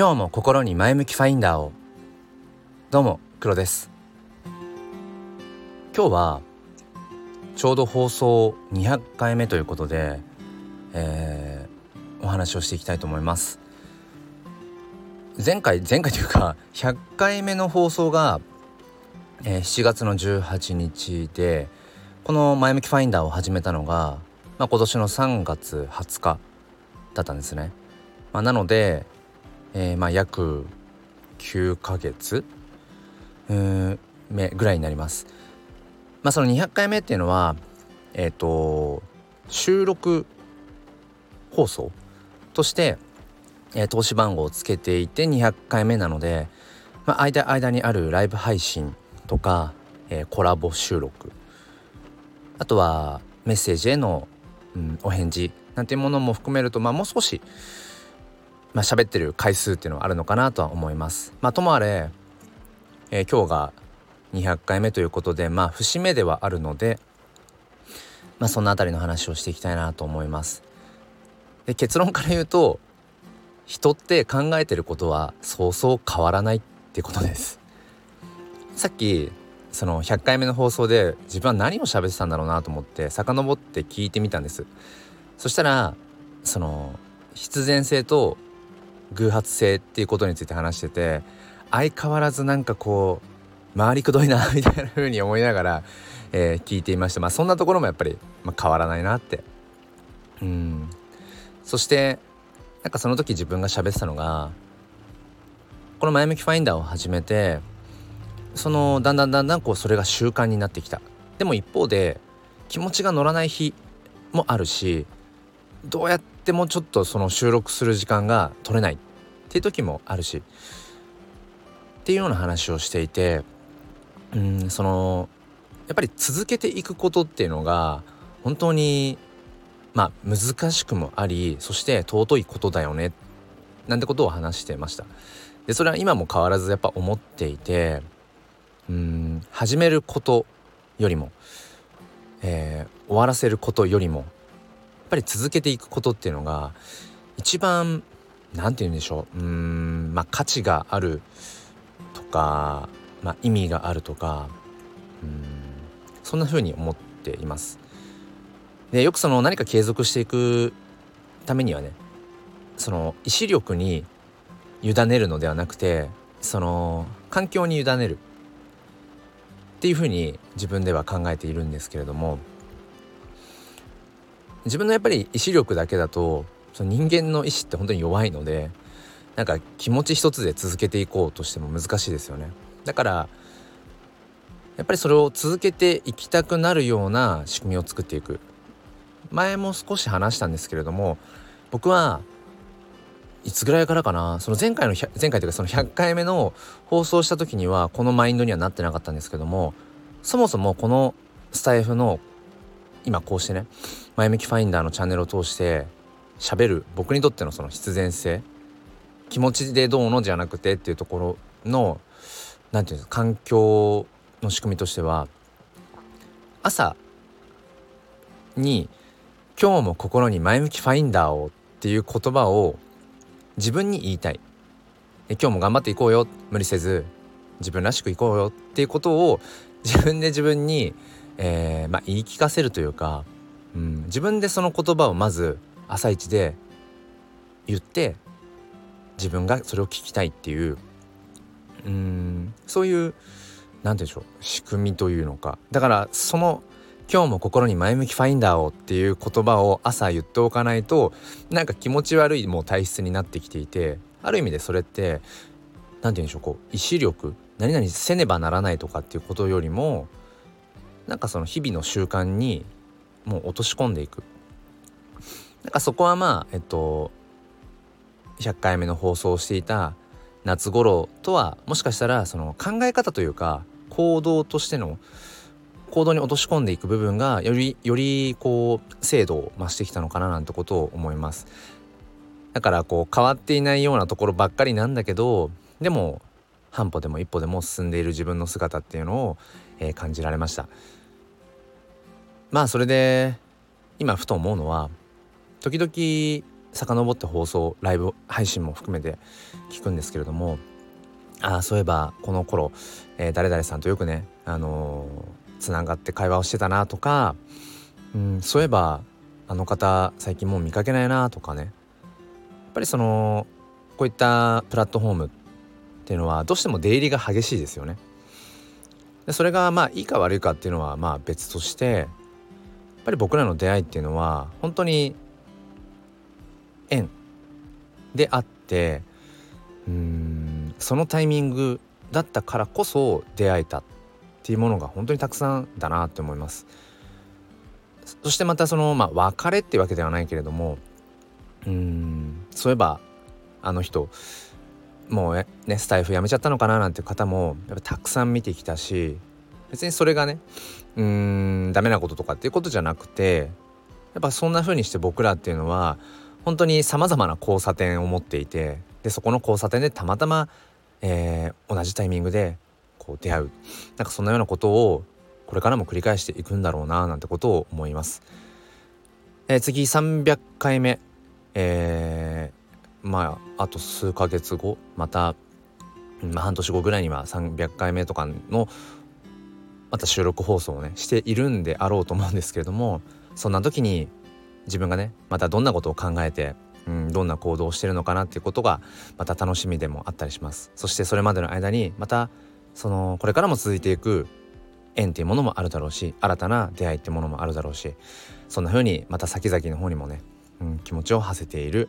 今日も心に前向きファインダーを。どうも黒です。今日はちょうど放送200回目ということで、えー、お話をしていきたいと思います。前回前回というか100回目の放送が、えー、7月の18日でこの前向きファインダーを始めたのが、まあ、今年の3月20日だったんですね、まあ、なのでえー、まあ約9ヶ月目ぐらいになります。まあその200回目っていうのはえっ、ー、と収録放送として、えー、投資番号をつけていて200回目なので、まあ、間間にあるライブ配信とか、えー、コラボ収録あとはメッセージへの、うん、お返事なんていうものも含めると、まあ、もう少しまあ喋ってる回数っていうのはあるのかなとは思います。まあともあれ、えー、今日が200回目ということでまあ節目ではあるのでまあその辺りの話をしていきたいなと思います。で結論から言うと人って考えてることはそうそう変わらないってことです。さっきその100回目の放送で自分は何を喋ってたんだろうなと思って遡って聞いてみたんです。そしたらその必然性と偶発性っていうことについて話してて相変わらずなんかこう回りくどいな みたいな風に思いながら、えー、聞いていました。まあそんなところもやっぱり、まあ、変わらないなって。うん。そしてなんかその時自分が喋ってたのがこの前向きファインダーを始めてそのだんだんだんだんこうそれが習慣になってきた。でも一方で気持ちが乗らない日もあるしどうやってもちょっとその収録する時間が取れないっていう時もあるしっていうような話をしていてうんそのやっぱり続けていくことっていうのが本当にまあ難しくもありそして尊いことだよねなんてことを話してました。でそれは今も変わらずやっぱ思っていてうん始めることよりも、えー、終わらせることよりもぱり続けていくことっていうのが一番何て言うんでしょううんまあ価値があるとか、まあ、意味があるとかうんそんな風に思っています。でよくその何か継続していくためにはねその意志力に委ねるのではなくてその環境に委ねるっていうふうに自分では考えているんですけれども自分のやっぱり意志力だけだとその人間の意志って本当に弱いのでなんか気持ち一つで続けていこうとしても難しいですよね。だからやっぱりそれを続けていきたくなるような仕組みを作っていく。前も少し話したんですけれども僕はいつぐらいからかな？その前回の前回というかその100回目の放送した時にはこのマインドにはなってなかったんですけどもそもそもこのスタイフの今こうしてね前向きファインダーのチャンネルを通して喋る僕にとってのその必然性気持ちでどうのじゃなくてっていうところの何て言うんですか環境の仕組みとしては朝に「今日も心に前向きファインダーを」っていう言葉を自分に言いたい。今日も頑張っていこうよ。無理せず自分らしくいこうよっていうことを自分で自分にえー、まあ、言い聞かせるというか、うん、自分でその言葉をまず朝一で言って自分がそれを聞きたいっていううんそういう何て言うんでしょう仕組みというのか。だからその今日も心に前向きファインダーをっていう言葉を朝言っておかないとなんか気持ち悪いもう体質になってきていてある意味でそれって何て言うんでしょうこう意志力何々せねばならないとかっていうことよりもなんかその日々の習慣にもう落とし込んでいく。なんかそこはまあえっと100回目の放送をしていた夏頃とはもしかしたらその考え方というか行動としての行動に落とし込んでいく部分がよりよりこう精度を増してきたのかななんてことを思います。だからこう変わっていないようなところばっかりなんだけどでも半歩でも一歩でも進んでいる自分の姿っていうのを、えー、感じられました。まあそれで今ふと思うのは時々遡って放送ライブ配信も含めて聞くんですけれどもああそういえばこの頃、えー、誰々さんとよくねあのー、つながって会話をしてたなとか、うん、そういえばあの方最近もう見かけないなとかね。やっぱりそのこういったプラットフォームっていうのはどうしても出入りが激しいですよね。でそれがまあいいか悪いかっていうのはまあ別としてやっぱり僕らの出会いっていうのは本当に縁であってうんそのタイミングだったからこそ出会えたっていうものが本当にたくさんだなって思います。そしてまたそのまあ別れっていうわけではないけれどもうんそういえばあの人もうねスタイフやめちゃったのかななんていう方もやっぱたくさん見てきたし別にそれがねうーんダメなこととかっていうことじゃなくてやっぱそんな風にして僕らっていうのは本当にさまざまな交差点を持っていてでそこの交差点でたまたま、えー、同じタイミングでこう出会うなんかそんなようなことをこれからも繰り返していくんだろうななんてことを思います。えー、次300回目、えー、まああと数ヶ月後また、まあ、半年後ぐらいには300回目とかのまた収録放送をねしているんであろうと思うんですけれどもそんな時に自分がねまたどんなことを考えて、うん、どんな行動をしてるのかなっていうことがまた楽しみでもあったりします。そしてそれまでの間にまたそのこれからも続いていく縁っていうものもあるだろうし新たな出会いっていうものもあるだろうしそんな風にまた先々の方にもね、うん、気持ちを馳せている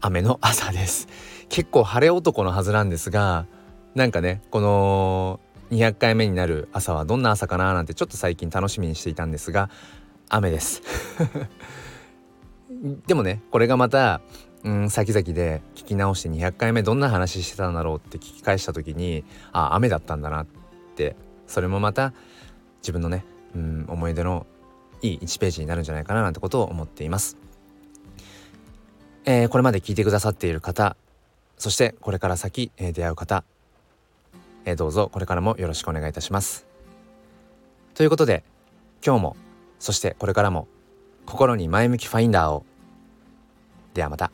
雨の朝です結構晴れ男のはずなんですがなんかねこの200回目になる朝はどんな朝かななんてちょっと最近楽しみにしていたんですが雨です でもねこれがまたうん先々で聞き直して200回目どんな話してたんだろうって聞き返した時にあ雨だったんだなってそれもまた自分のねうん思い出のいい1ページになるんじゃないかななんてことを思っています。えー、これまで聞いてくださっている方そしてこれから先、えー、出会う方、えー、どうぞこれからもよろしくお願いいたします。ということで今日もそしてこれからも心に前向きファインダーをではまた。